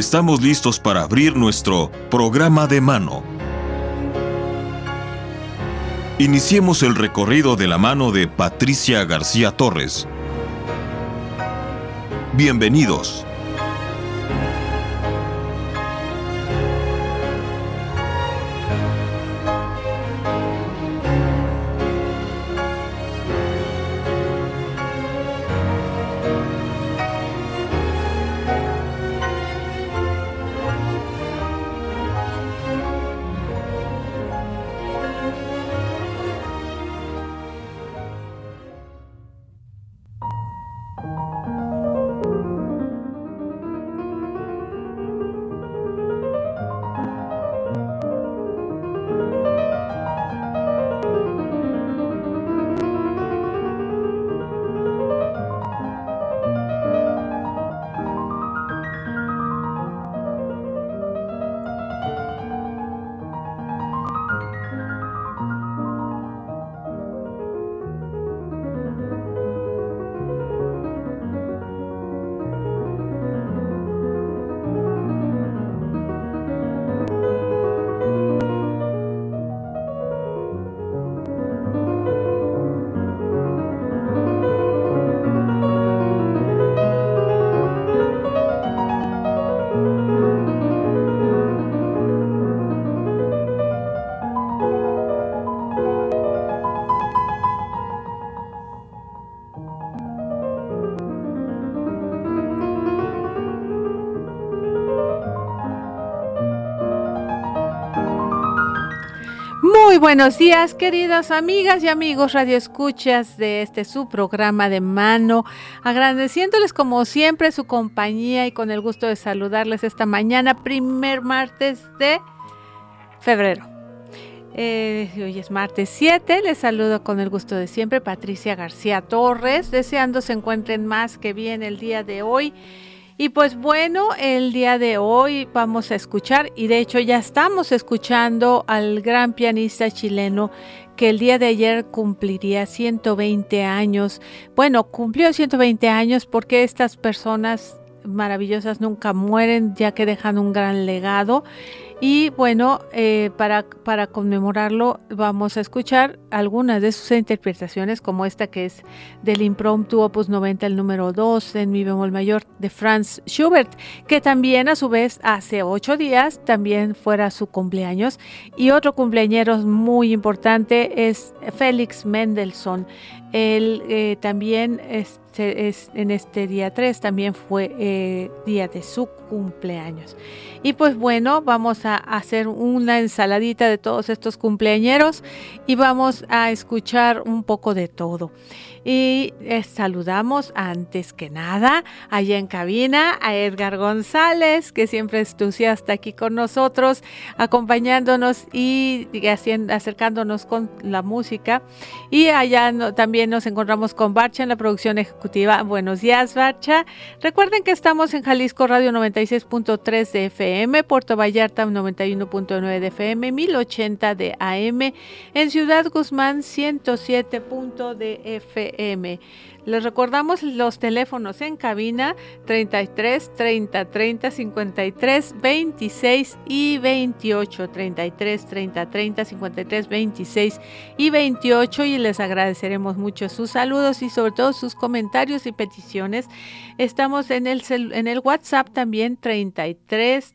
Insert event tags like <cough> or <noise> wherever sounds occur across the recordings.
estamos listos para abrir nuestro programa de mano. Iniciemos el recorrido de la mano de Patricia García Torres. Bienvenidos. Buenos días, queridas amigas y amigos radioescuchas de este su programa de mano, agradeciéndoles como siempre su compañía y con el gusto de saludarles esta mañana, primer martes de febrero. Eh, hoy es martes 7, les saludo con el gusto de siempre, Patricia García Torres, deseando se encuentren más que bien el día de hoy y pues bueno, el día de hoy vamos a escuchar, y de hecho ya estamos escuchando al gran pianista chileno que el día de ayer cumpliría 120 años. Bueno, cumplió 120 años porque estas personas maravillosas nunca mueren, ya que dejan un gran legado. Y bueno, eh, para, para conmemorarlo vamos a escuchar algunas de sus interpretaciones, como esta que es del impromptu opus 90, el número 2 en mi bemol mayor de Franz Schubert, que también a su vez hace ocho días también fuera su cumpleaños. Y otro cumpleañero muy importante es Félix Mendelssohn. Él eh, también este, es, en este día 3 también fue eh, día de su cumpleaños. Y pues bueno, vamos a hacer una ensaladita de todos estos cumpleañeros y vamos a escuchar un poco de todo. Y eh, saludamos antes que nada allá en cabina a Edgar González, que siempre es entusiasta aquí con nosotros, acompañándonos y, acercándonos con la música. Y allá también nos encontramos con Barcha en la producción ejecutiva. Buenos días, Barcha. Recuerden que estamos en Jalisco Radio 96.3 de FM, Puerto Vallarta 91.9 de FM, 1080 de AM, en Ciudad Guzmán 107. de FM les recordamos los teléfonos en cabina 33 30 30 53 26 y 28 33 30 30 53 26 y 28 y les agradeceremos mucho sus saludos y sobre todo sus comentarios y peticiones. Estamos en el en el WhatsApp también 33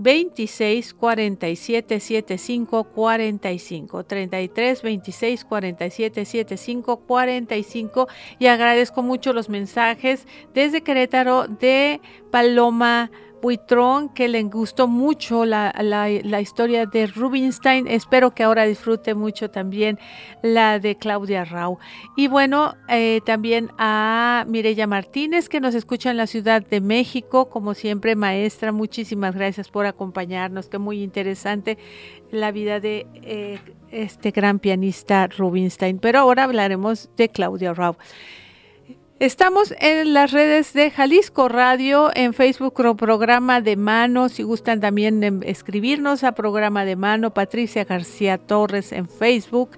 26 47 75 45 33 26 47 75 45 y agradezco mucho los mensajes desde Querétaro de Paloma Buitrón, que le gustó mucho la, historia de Rubinstein. Espero que ahora disfrute mucho también la de Claudia Rau. Y bueno, eh, también a Mireya Martínez, que nos escucha en la Ciudad de México, como siempre, maestra. Muchísimas gracias por acompañarnos. Qué muy interesante la vida de eh, este gran pianista Rubinstein. Pero ahora hablaremos de Claudia Rau. Estamos en las redes de Jalisco Radio, en Facebook programa de mano, si gustan también em, escribirnos a programa de mano, Patricia García Torres en Facebook,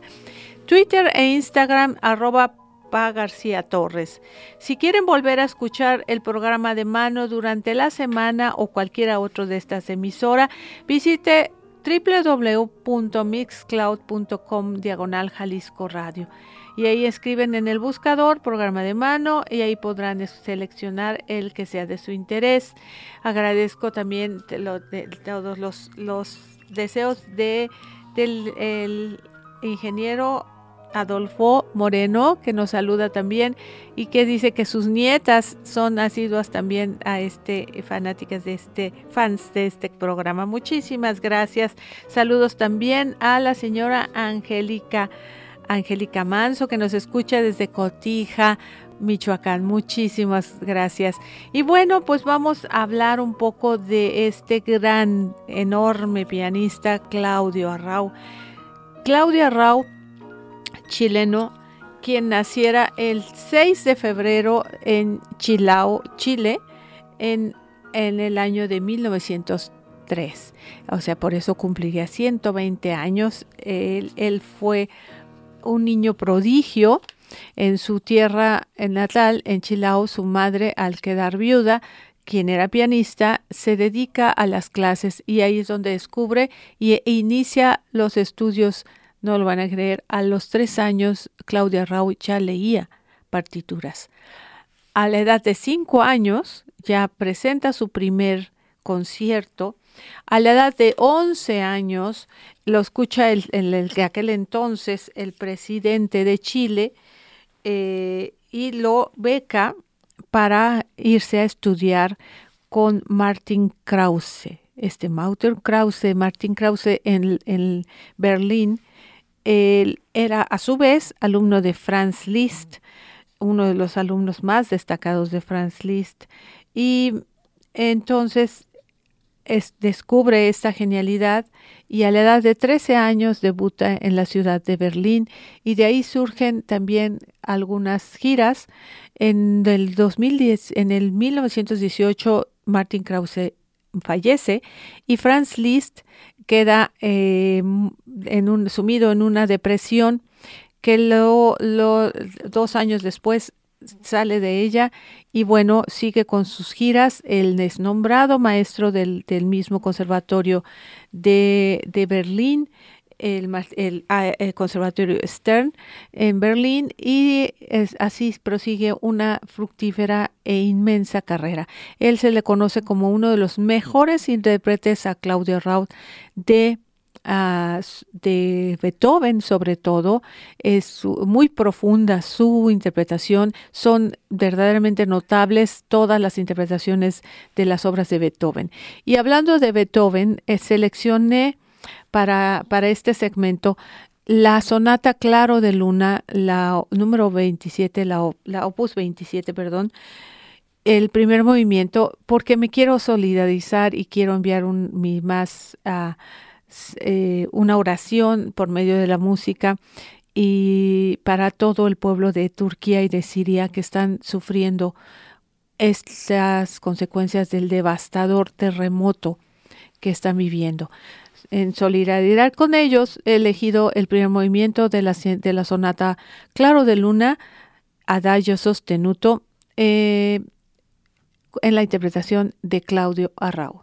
Twitter e Instagram arroba Pa García Torres. Si quieren volver a escuchar el programa de mano durante la semana o cualquiera otro de estas emisoras, visite www.mixcloud.com diagonal Jalisco Radio. Y ahí escriben en el buscador programa de mano y ahí podrán seleccionar el que sea de su interés. Agradezco también todos los, los deseos de, del ingeniero Adolfo Moreno, que nos saluda también y que dice que sus nietas son asiduas también a este fanáticas de este fans de este programa. Muchísimas gracias. Saludos también a la señora Angélica Angélica Manso que nos escucha desde Cotija, Michoacán. Muchísimas gracias. Y bueno, pues vamos a hablar un poco de este gran, enorme pianista Claudio Arrau. Claudio Arrau chileno, quien naciera el 6 de febrero en Chilao, Chile, en, en el año de 1903. O sea, por eso cumpliría 120 años. Él, él fue un niño prodigio. En su tierra natal, en Chilao, su madre, al quedar viuda, quien era pianista, se dedica a las clases y ahí es donde descubre y, e inicia los estudios no lo van a creer, a los tres años Claudia Rau ya leía partituras. A la edad de cinco años ya presenta su primer concierto. A la edad de once años lo escucha el, el, aquel entonces el presidente de Chile eh, y lo beca para irse a estudiar con Martin Krause. Este Martin Krause, Martin Krause en, en Berlín él era a su vez alumno de Franz Liszt, uno de los alumnos más destacados de Franz Liszt, y entonces descubre esta genialidad y a la edad de 13 años debuta en la ciudad de Berlín y de ahí surgen también algunas giras. En el 2010, en el 1918, Martin Krause fallece y Franz Liszt queda un, sumido en una depresión que lo, dos años después sale de ella y bueno, sigue con sus giras. el es nombrado maestro del, mismo conservatorio de, de Berlín el, ah, el, Conservatorio Stern en Berlín y así prosigue una fructífera e inmensa carrera. Él se le conoce como uno de los mejores intérpretes a Claudio Raut de ah, de Beethoven sobre todo es muy profunda su interpretación son verdaderamente notables todas las interpretaciones de las obras de Beethoven. Y hablando de Beethoven eh, seleccioné para, para este segmento la sonata Claro de Luna, la número 27, la, la opus 27, perdón, el primer movimiento, porque me quiero solidarizar y quiero enviar un, mi más uh, eh, una oración por medio de la música y para todo el pueblo de Turquía y de Siria que están sufriendo estas consecuencias del devastador terremoto que están viviendo en solidaridad con ellos, he elegido el primer movimiento de la, de la sonata Claro de Luna, Adagio Sostenuto, eh, en la interpretación de Claudio Arrau.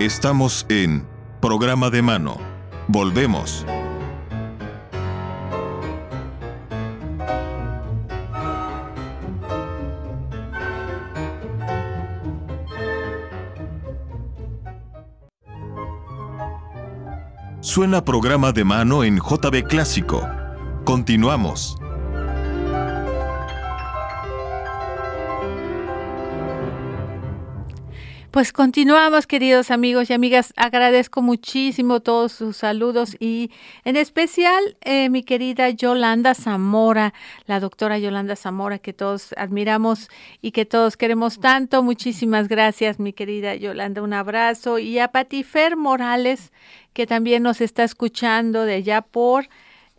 Estamos en Programa de Mano. Volvemos. Suena programa de mano en JB Clásico. Continuamos. Pues continuamos, queridos amigos y amigas. Agradezco muchísimo todos sus saludos y en especial eh, mi querida Yolanda Zamora, la doctora Yolanda Zamora, que todos admiramos y que todos queremos tanto. Muchísimas gracias, mi querida Yolanda. Un abrazo. Y a Patifer Morales, que también nos está escuchando de allá por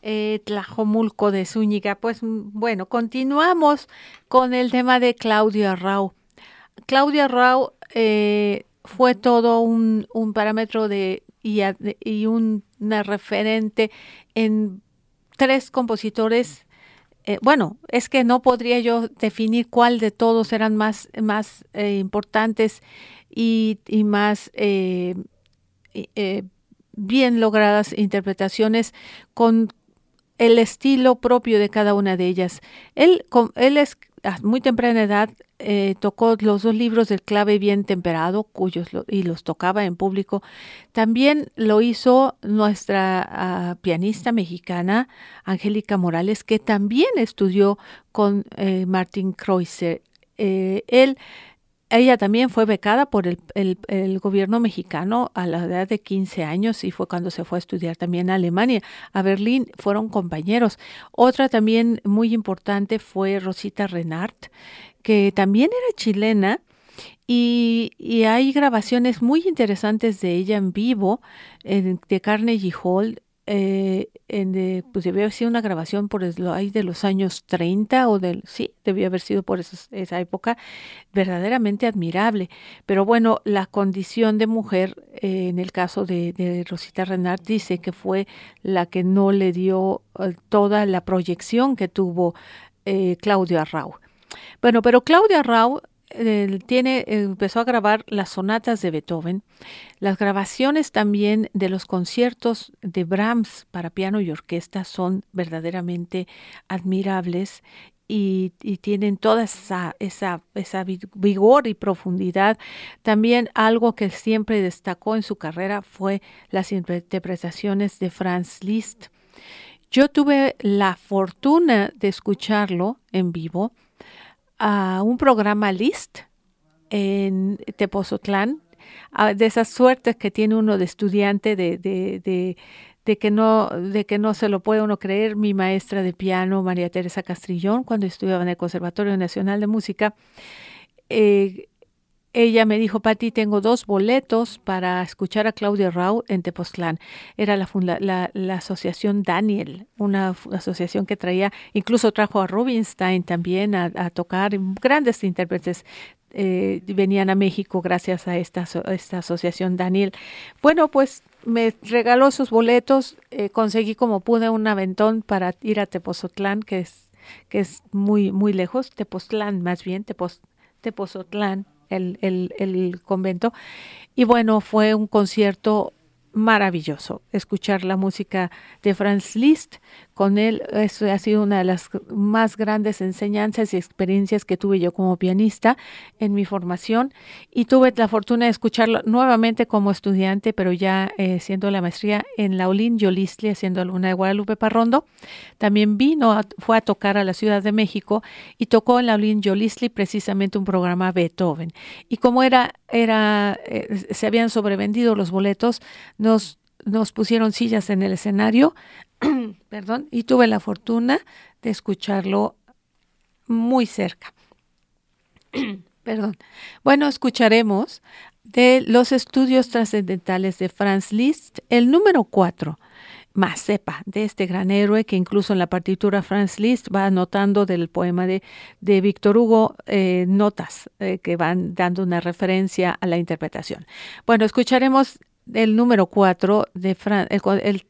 eh, Tlajomulco de Zúñiga. Pues bueno, continuamos con el tema de Claudia Rau. Claudia Rau eh, fue todo un, parámetro de y, y una referente en tres compositores. Eh, bueno, es que no podría yo definir cuál de todos eran más, más eh, importantes y, y más bien logradas interpretaciones con el estilo propio de cada una de ellas. Él, él es a muy temprana edad eh, tocó los dos libros del clave bien temperado, cuyos y los tocaba en público. También lo hizo nuestra ah, pianista mexicana, Angélica Morales, que también estudió con eh, Martin Kreuzer. Eh, él ella también fue becada por el, el, gobierno mexicano a la edad de 15 años y fue cuando se fue a estudiar también a Alemania. A Berlín fueron compañeros. Otra también muy importante fue Rosita Renart, que también era chilena. Y, y hay grabaciones muy interesantes de ella en vivo en, de Carnegie Hall eh, en de, pues debió haber sido una grabación por ahí de los años 30 o del, sí, debió haber sido por esa época, verdaderamente admirable. Pero bueno, la condición de mujer, eh, en el caso de, Rosita Renard, dice que fue la que no le dio eh, toda la proyección que tuvo Claudia Rau. Bueno, pero Claudia Rau tiene, empezó a grabar las sonatas de Beethoven, las grabaciones también de los conciertos de Brahms para piano y orquesta son verdaderamente admirables y, tienen toda esa, esa, esa vigor y profundidad. También algo que siempre destacó en su carrera fue las interpretaciones de Franz Liszt. Yo tuve la fortuna de escucharlo en vivo a un programa LIST en Tepozotlán, de esas suertes que tiene uno de estudiante de, de, de, que no, de que no se lo puede uno creer. Mi maestra de piano, María Teresa Castrillón, cuando estudiaba en el Conservatorio Nacional de Música, eh, ella me dijo, Pati, tengo dos boletos para escuchar a Claudia Rau en Tepoztlán. Era la, la, la, asociación Daniel, una asociación que traía, incluso trajo a Rubinstein también a, tocar, grandes intérpretes eh, venían a México gracias a esta, esta asociación Daniel. Bueno, pues me regaló sus boletos, eh, conseguí como pude un aventón para ir a Tepozotlán, que es, que es muy, muy lejos, Tepoztlán más bien, Tepoz, Tepozotlán el, el, el convento. Y bueno, fue un concierto maravilloso escuchar la música de Franz Liszt. Con él, eso ha sido una de las más grandes enseñanzas y experiencias que tuve yo como pianista en mi formación. Y tuve la fortuna de escucharlo nuevamente como estudiante, pero ya eh, siendo la maestría en Laulín Yolistli, haciendo alguna de Guadalupe Parrondo. También vino, fue a tocar a la Ciudad de México y tocó en Laulín Yolistli precisamente un programa Beethoven. Y como era, era eh, se habían sobrevendido los boletos, nos, nos pusieron sillas en el escenario, <clears throat> perdón, y tuve la fortuna de escucharlo muy cerca. <clears throat> perdón. Bueno, escucharemos de los estudios trascendentales de Franz Liszt, el número 4, sepa de este gran héroe que incluso en la partitura Franz Liszt va anotando del poema de, de Víctor Hugo eh, notas eh, que van dando una referencia a la interpretación. Bueno, escucharemos el número 4 de el,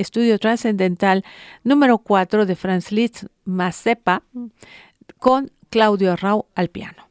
estudio trascendental número 4 de Franz Liszt Mazepa con Claudio Rau al piano.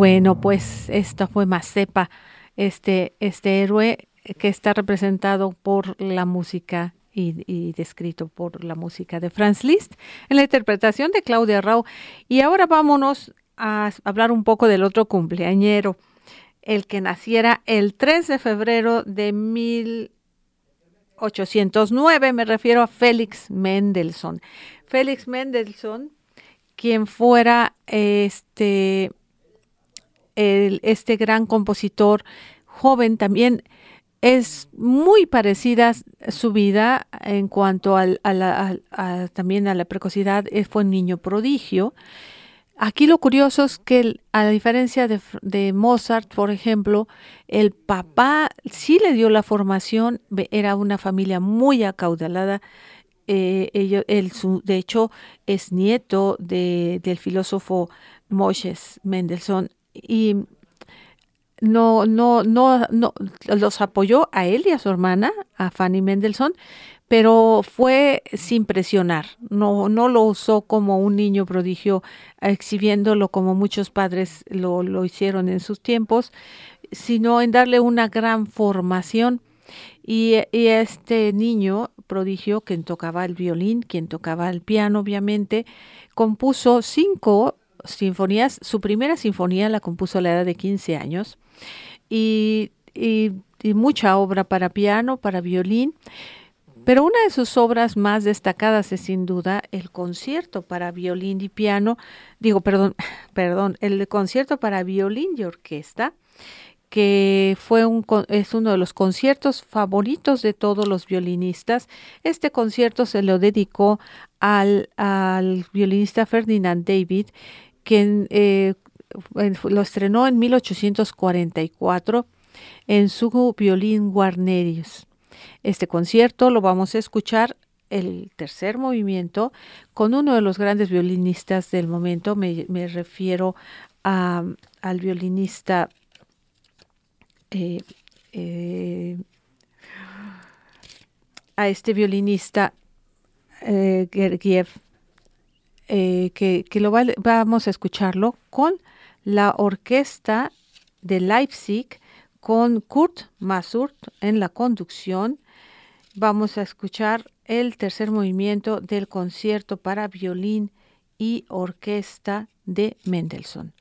Bueno, pues esta fue Mazepa, este, este héroe que está representado por la música y, descrito por la música de Franz Liszt en la interpretación de Claudia Rau. Y ahora vámonos a hablar un poco del otro cumpleañero, el que naciera el 3 de febrero de 1809, me refiero a Félix Mendelssohn. Félix Mendelssohn, quien fuera este este gran compositor joven también es muy parecida su vida en cuanto a, la, también a la precocidad. Fue un niño prodigio. Aquí lo curioso es que, a diferencia de, Mozart, por ejemplo, el papá sí le dio la formación, era una familia muy acaudalada. Eh, de hecho, es nieto del filósofo Moshes Mendelssohn y no, no, no, no, los apoyó a él y a su hermana, a Fanny Mendelssohn, pero fue sin presionar, no, no lo usó como un niño prodigio, exhibiéndolo como muchos padres lo, lo hicieron en sus tiempos, sino en darle una gran formación. Y, y, este niño prodigio, quien tocaba el violín, quien tocaba el piano, obviamente, compuso cinco sinfonías. Su primera sinfonía la compuso a la edad de 15 años y, y, mucha obra para piano, para violín. Pero una de sus obras más destacadas es sin duda el concierto para violín y piano, digo, perdón, <laughs> perdón, el concierto para violín y orquesta, que fue un, es uno de los conciertos favoritos de todos los violinistas. Este concierto se lo dedicó al, al violinista Ferdinand David, quien eh, lo estrenó en 1844 en su violín Guarnerius. Este concierto lo vamos a escuchar el tercer movimiento con uno de los grandes violinistas del momento, me, refiero al violinista eh, eh, a este violinista Gergiev eh, que, lo vamos a escucharlo con la orquesta de Leipzig, con Kurt Masurt en la conducción. Vamos a escuchar el tercer movimiento del concierto para violín y orquesta de Mendelssohn.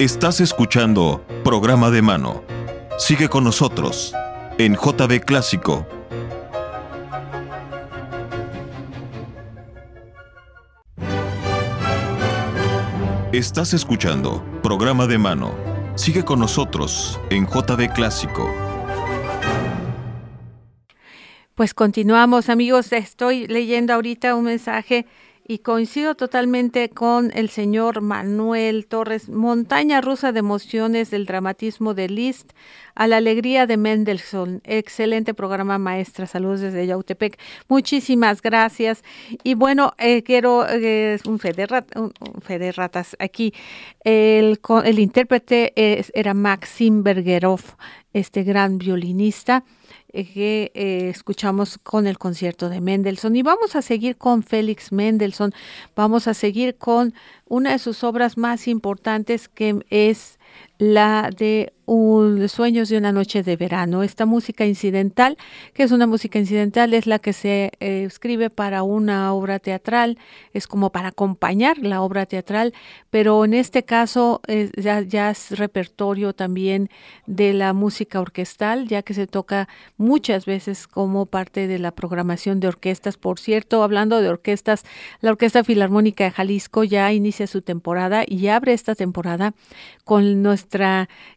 Estás escuchando Programa de Mano. Sigue con nosotros en JB Clásico. Estás escuchando Programa de Mano. Sigue con nosotros en JB Clásico. Pues continuamos amigos, estoy leyendo ahorita un mensaje y coincido totalmente con el señor Manuel Torres, montaña rusa de emociones del dramatismo de Liszt a la alegría de Mendelssohn. Excelente programa, maestra. Saludos desde Yautepec. Muchísimas gracias. Y bueno, eh, quiero eh, un, fe de ratas aquí. El, el intérprete era Maxim Bergerov, este gran violinista. Eh, que eh, escuchamos con el concierto de Mendelssohn. Y vamos a seguir con Félix Mendelssohn, vamos a seguir con una de sus obras más importantes que es la de un, Sueños de una noche de verano. Esta música incidental, que es una música incidental, es la que se eh, escribe para una obra teatral, es como para acompañar la obra teatral, pero en este caso ya, ya, es repertorio también de la música orquestal, ya que se toca muchas veces como parte de la programación de orquestas. Por cierto, hablando de orquestas, la Orquesta Filarmónica de Jalisco ya inicia su temporada y abre esta temporada con nuestra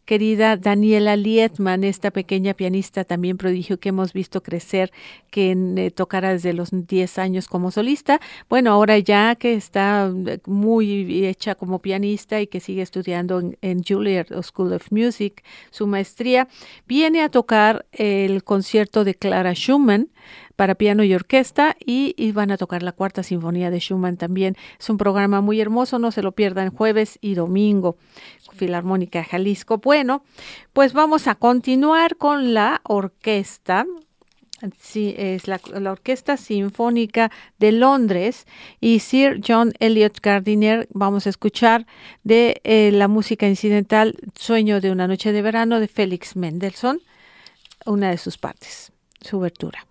querida Daniela Lietman, esta pequeña pianista también prodigio que hemos visto crecer, que eh, tocará desde los 10 años como solista. Bueno, ahora ya que está eh, muy hecha como pianista y que sigue estudiando en, en Juilliard School of Music, su maestría, viene a tocar el concierto de Clara Schumann para piano y orquesta y, van a tocar la cuarta sinfonía de Schumann también. Es un programa muy hermoso, no se lo pierdan jueves y domingo. Filarmónica Jalisco. Bueno, pues vamos a continuar con la orquesta. Sí, es la, Orquesta Sinfónica de Londres y Sir John Elliot Gardiner. Vamos a escuchar de eh, la música incidental Sueño de una noche de verano de Félix Mendelssohn, una de sus partes, su obertura.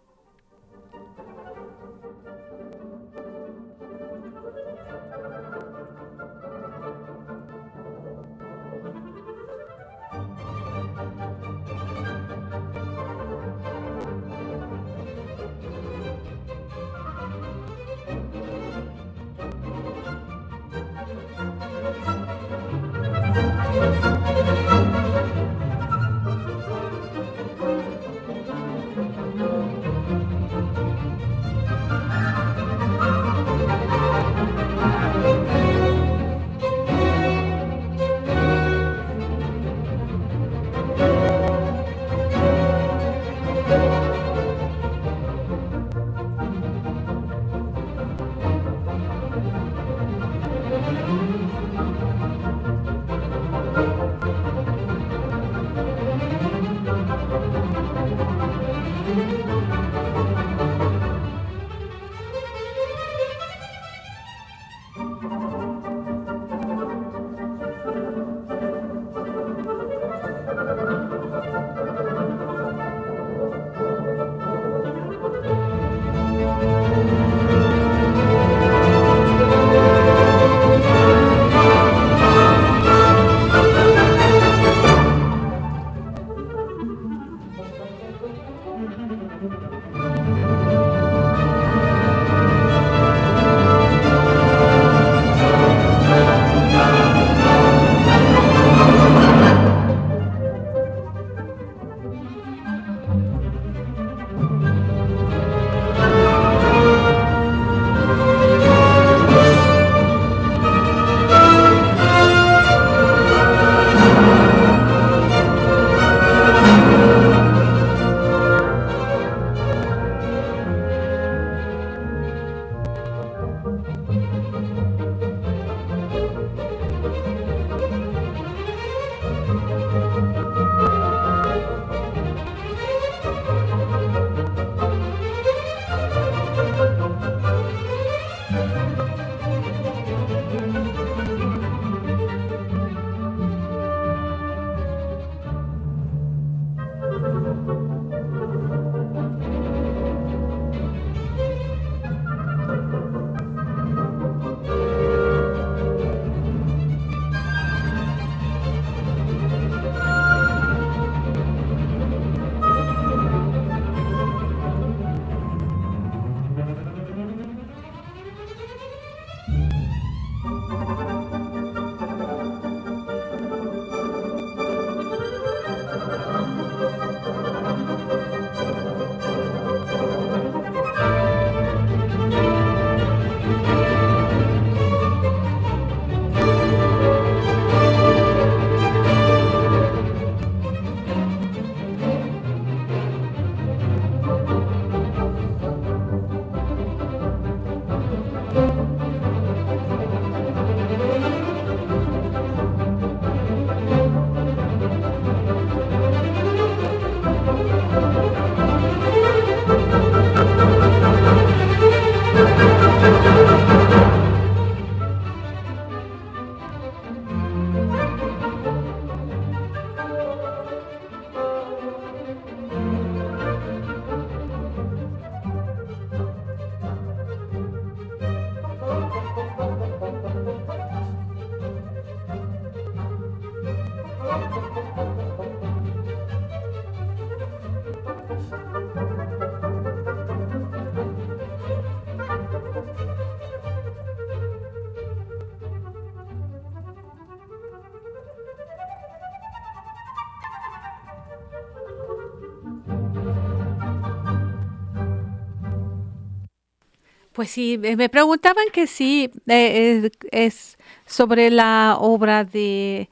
Pues sí, me preguntaban que sí, eh, es sobre la obra de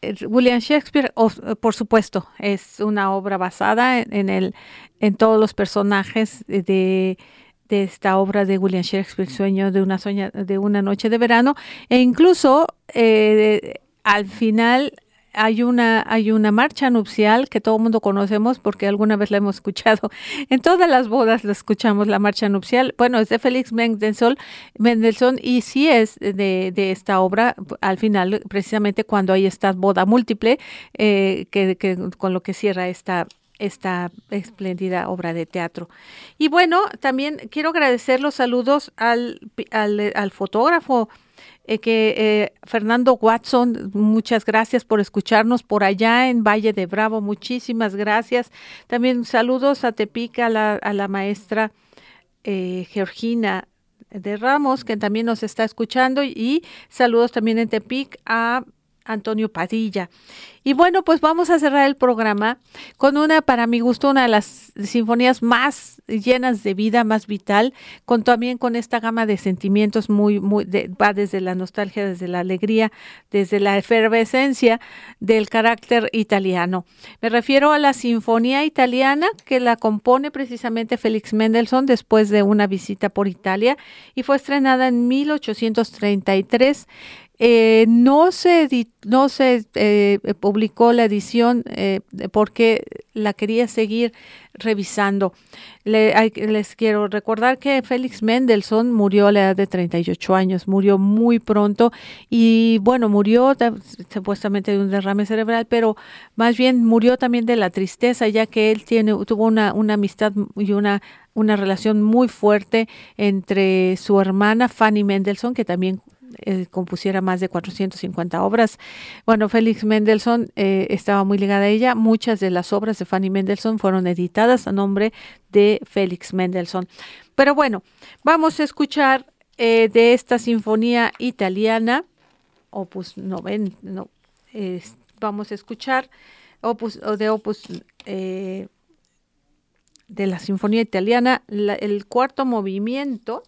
eh, William Shakespeare, por supuesto, es una obra basada en, el, en todos los personajes de, de esta obra de William Shakespeare, Sueño de una, sueña, de una noche de verano, e incluso eh, al final hay una, hay una marcha nupcial que todo el mundo conocemos porque alguna vez la hemos escuchado. <laughs> En todas las bodas la escuchamos, la marcha nupcial. Bueno, es de Félix Mendelssohn, y sí es de, de esta obra, al final, precisamente cuando hay esta boda múltiple, eh, que, que, con lo que cierra esta, esta espléndida obra de teatro. Y bueno, también quiero agradecer los saludos al, al, al fotógrafo eh, que eh, Fernando Watson, muchas gracias por escucharnos por allá en Valle de Bravo, muchísimas gracias. También saludos a Tepica, a la, a la maestra eh, Georgina de Ramos, que también nos está escuchando, y saludos también en Tepic a Antonio Padilla. Y bueno, pues vamos a cerrar el programa con una, para mi gusto, una de las sinfonías más llenas de vida, más vital, con también con esta gama de sentimientos muy, muy, va desde la nostalgia, desde la alegría, desde la efervescencia del carácter italiano. Me refiero a la Sinfonía Italiana que la compone precisamente Félix Mendelssohn después de una visita por Italia y fue estrenada en 1833 eh, no se, no se eh, publicó la edición eh, porque la quería seguir revisando. les quiero recordar que Félix Mendelssohn murió a la edad de 38 años, murió muy pronto y bueno, murió supuestamente de un derrame cerebral, pero más bien murió también de la tristeza, ya que él tiene, tuvo una, una amistad y una una relación muy fuerte entre su hermana Fanny Mendelssohn, que también eh, compusiera más de 450 obras. Bueno, Félix Mendelssohn eh, estaba muy ligada a ella. Muchas de las obras de Fanny Mendelssohn fueron editadas a nombre de Félix Mendelssohn. Pero bueno, vamos a escuchar eh, de esta sinfonía italiana, opus 90, no, vamos a escuchar opus, de opus de la sinfonía italiana, el cuarto movimiento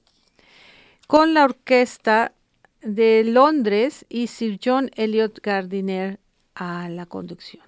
con la orquesta de Londres y Sir John Elliot Gardiner a la conducción.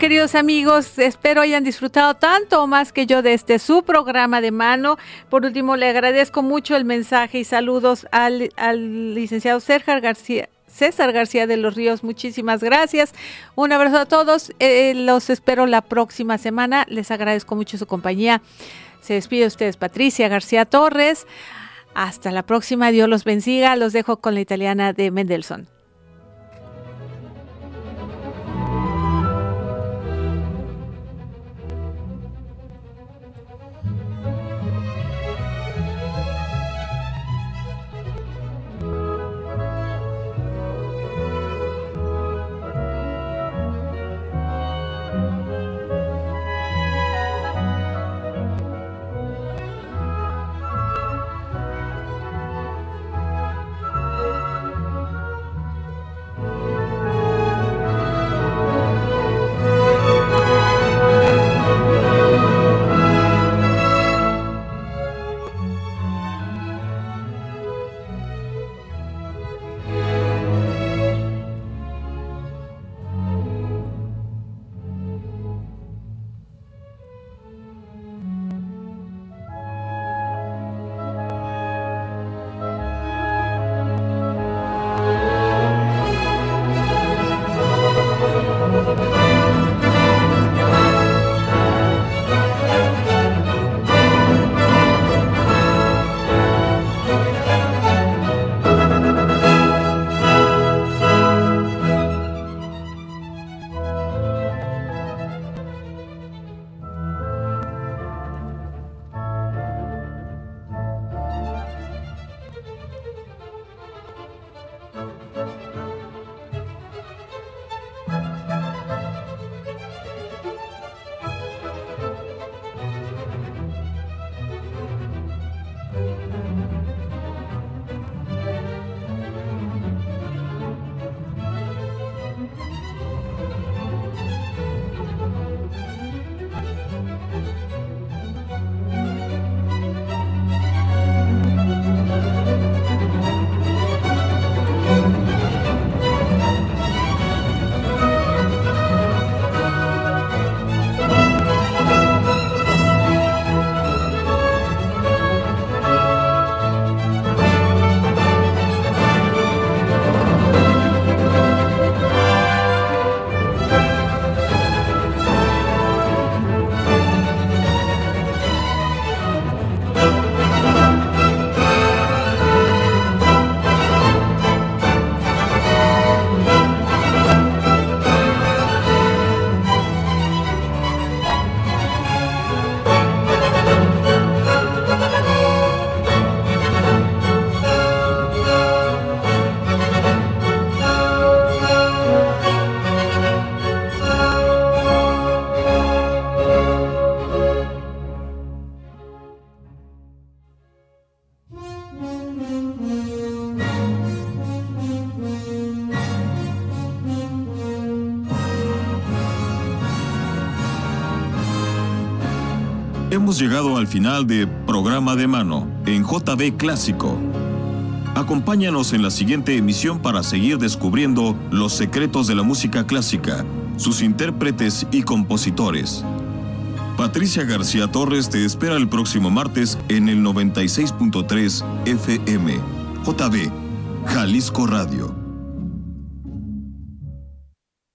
Queridos amigos, espero hayan disfrutado tanto o más que yo de este su programa de mano. Por último, le agradezco mucho el mensaje y saludos al, licenciado César García. De los Ríos, muchísimas gracias. Un abrazo a todos. Eh, los espero la próxima semana. Les agradezco mucho su compañía. Se despide ustedes Patricia García Torres. Hasta la próxima. Dios los bendiga. Los dejo con la italiana de Mendelssohn. Llegado al final de Programa de Mano en JB Clásico. Acompáñanos en la siguiente emisión para seguir descubriendo los secretos de la música clásica, sus intérpretes y compositores. Patricia García Torres te espera el próximo martes en el 96.3 FM, JB, Jalisco Radio.